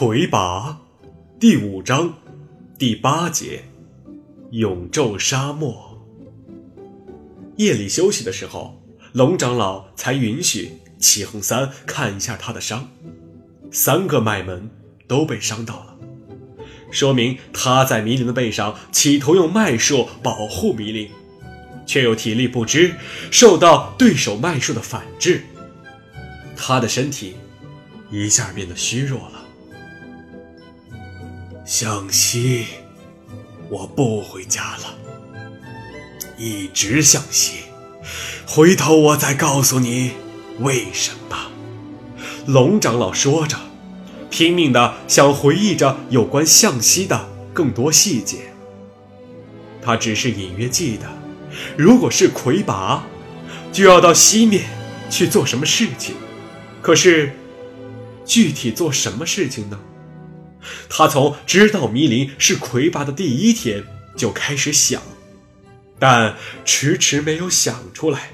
魁拔第五章第八节，永昼沙漠。夜里休息的时候，龙长老才允许齐恒三看一下他的伤，三个脉门都被伤到了，说明他在迷灵的背上企图用脉术保护迷灵，却又体力不支，受到对手脉术的反制，他的身体一下变得虚弱了。向西，我不回家了，一直向西。回头我再告诉你为什么。龙长老说着，拼命的想回忆着有关向西的更多细节。他只是隐约记得，如果是魁拔，就要到西面去做什么事情。可是，具体做什么事情呢？他从知道迷林是魁拔的第一天就开始想，但迟迟没有想出来。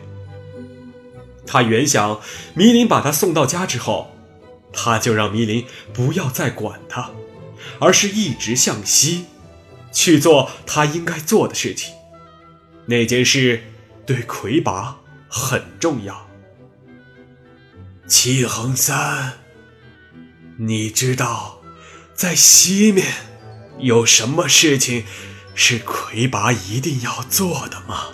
他原想迷林把他送到家之后，他就让迷林不要再管他，而是一直向西，去做他应该做的事情。那件事对魁拔很重要。齐恒三，你知道？在西面，有什么事情是魁拔一定要做的吗？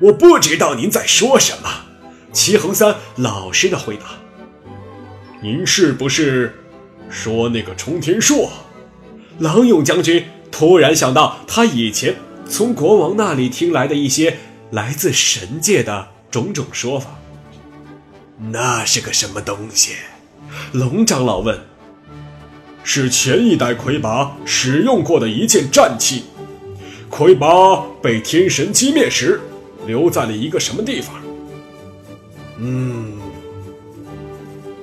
我不知道您在说什么。齐恒三老实的回答：“您是不是说那个冲天硕？”郎勇将军突然想到他以前从国王那里听来的一些来自神界的种种说法。那是个什么东西？龙长老问。是前一代魁拔使用过的一件战器，魁拔被天神击灭时，留在了一个什么地方？嗯，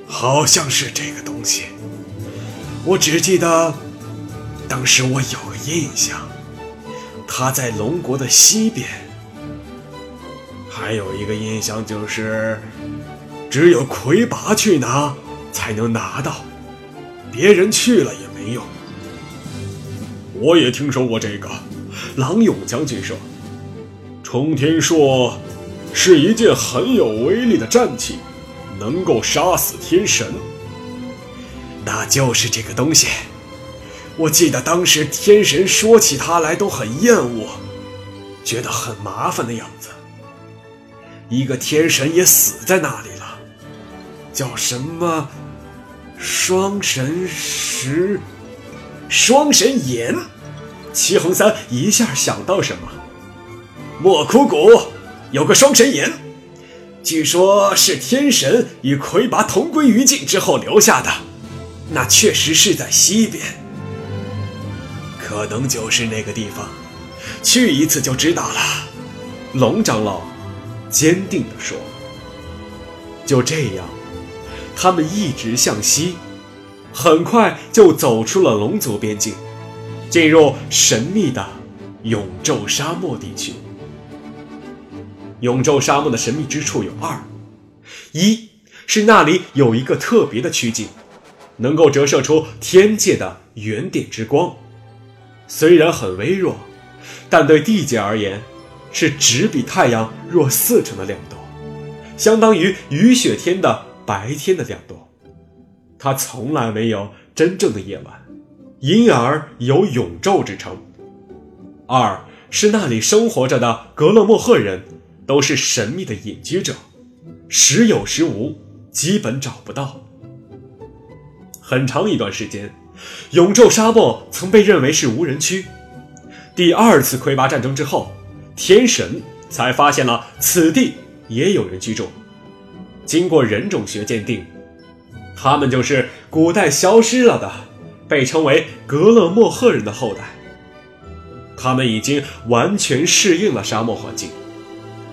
好像是这个东西。我只记得，当时我有个印象，它在龙国的西边。还有一个印象就是，只有魁拔去拿，才能拿到。别人去了也没用。我也听说过这个，郎勇将军说，冲天硕是一件很有威力的战器，能够杀死天神。那就是这个东西。我记得当时天神说起它来都很厌恶，觉得很麻烦的样子。一个天神也死在那里了，叫什么？双神石，双神岩。齐红三一下想到什么？莫枯谷有个双神岩，据说是天神与魁拔同归于尽之后留下的。那确实是在西边，可能就是那个地方。去一次就知道了。龙长老坚定地说：“就这样。”他们一直向西，很快就走出了龙族边境，进入神秘的永昼沙漠地区。永昼沙漠的神秘之处有二：一是那里有一个特别的曲径，能够折射出天界的原点之光，虽然很微弱，但对地界而言，是只比太阳弱四成的亮度，相当于雨雪天的。白天的亮度，它从来没有真正的夜晚，因而有永昼之称。二是那里生活着的格勒莫赫人，都是神秘的隐居者，时有时无，基本找不到。很长一段时间，永昼沙漠曾被认为是无人区。第二次魁拔战争之后，天神才发现了此地也有人居住。经过人种学鉴定，他们就是古代消失了的，被称为格勒莫赫人的后代。他们已经完全适应了沙漠环境，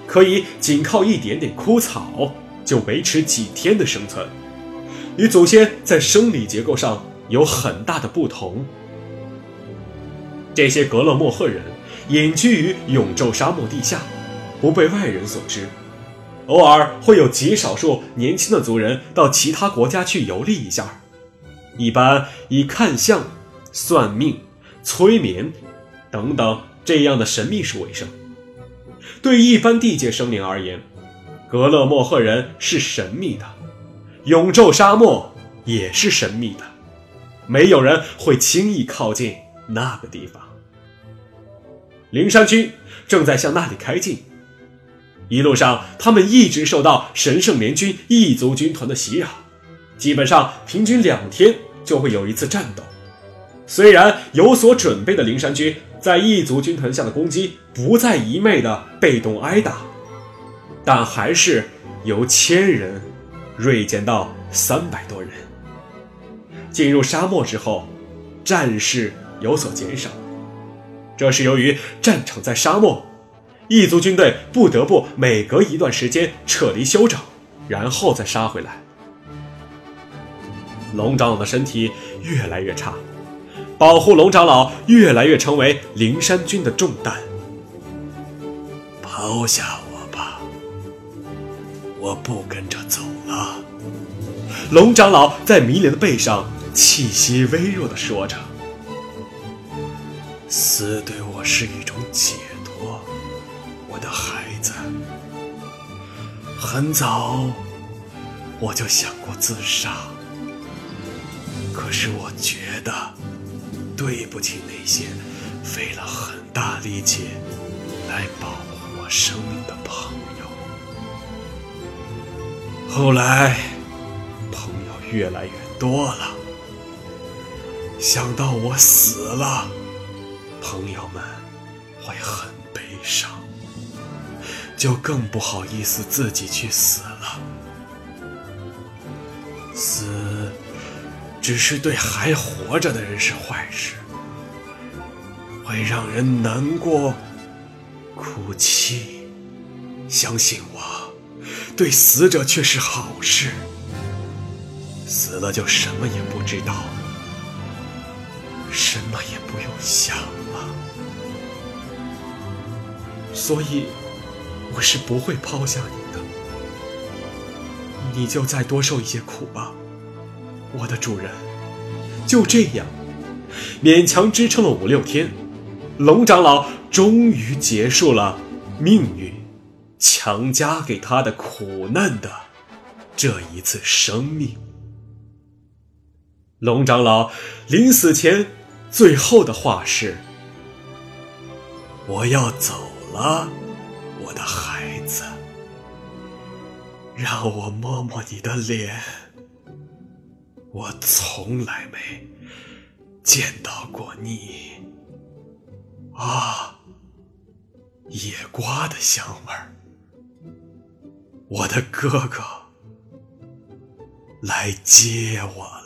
可以仅靠一点点枯草就维持几天的生存，与祖先在生理结构上有很大的不同。这些格勒莫赫人隐居于永昼沙漠地下，不被外人所知。偶尔会有极少数年轻的族人到其他国家去游历一下，一般以看相、算命、催眠等等这样的神秘术为生。对一般地界生灵而言，格勒莫赫人是神秘的，永昼沙漠也是神秘的，没有人会轻易靠近那个地方。灵山军正在向那里开进，一路上他们一直受到神圣联军异族军团的袭扰，基本上平均两天就会有一次战斗。虽然有所准备的灵山军。在异族军团下的攻击不再一昧的被动挨打，但还是由千人锐减到三百多人。进入沙漠之后，战事有所减少，这是由于战场在沙漠，异族军队不得不每隔一段时间撤离休整，然后再杀回来。龙长老的身体越来越差。保护龙长老越来越成为灵山军的重担。抛下我吧，我不跟着走了。龙长老在迷莲的背上气息微弱的说着：“死对我是一种解很早我就想过自杀，可是我觉得。”对不起那些费了很大力气来保护我生命的朋友。后来，朋友越来越多了，想到我死了，朋友们会很悲伤，就更不好意思自己去死了。死。只是对还活着的人是坏事，会让人难过、哭泣。相信我，对死者却是好事。死了就什么也不知道，什么也不用想了。所以，我是不会抛下你的。你就再多受一些苦吧。我的主人，就这样勉强支撑了五六天，龙长老终于结束了命运强加给他的苦难的这一次生命。龙长老临死前最后的话是：“我要走了，我的孩子，让我摸摸你的脸。”我从来没见到过你啊，野瓜的香味儿。我的哥哥来接我。